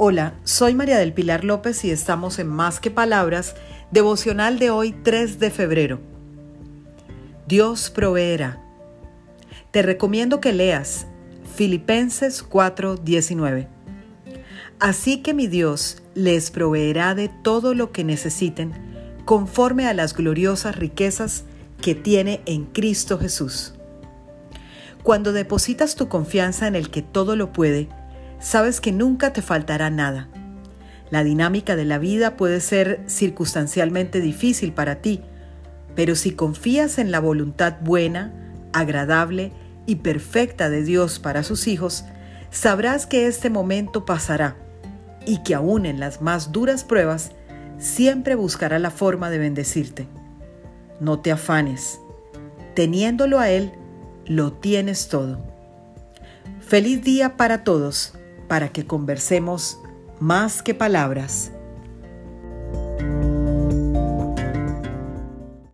Hola, soy María del Pilar López y estamos en Más que Palabras, devocional de hoy 3 de febrero. Dios proveerá. Te recomiendo que leas Filipenses 4:19. Así que mi Dios les proveerá de todo lo que necesiten conforme a las gloriosas riquezas que tiene en Cristo Jesús. Cuando depositas tu confianza en el que todo lo puede, sabes que nunca te faltará nada. La dinámica de la vida puede ser circunstancialmente difícil para ti, pero si confías en la voluntad buena, agradable y perfecta de Dios para sus hijos, sabrás que este momento pasará y que aún en las más duras pruebas, siempre buscará la forma de bendecirte. No te afanes. Teniéndolo a Él, lo tienes todo. Feliz día para todos para que conversemos más que palabras.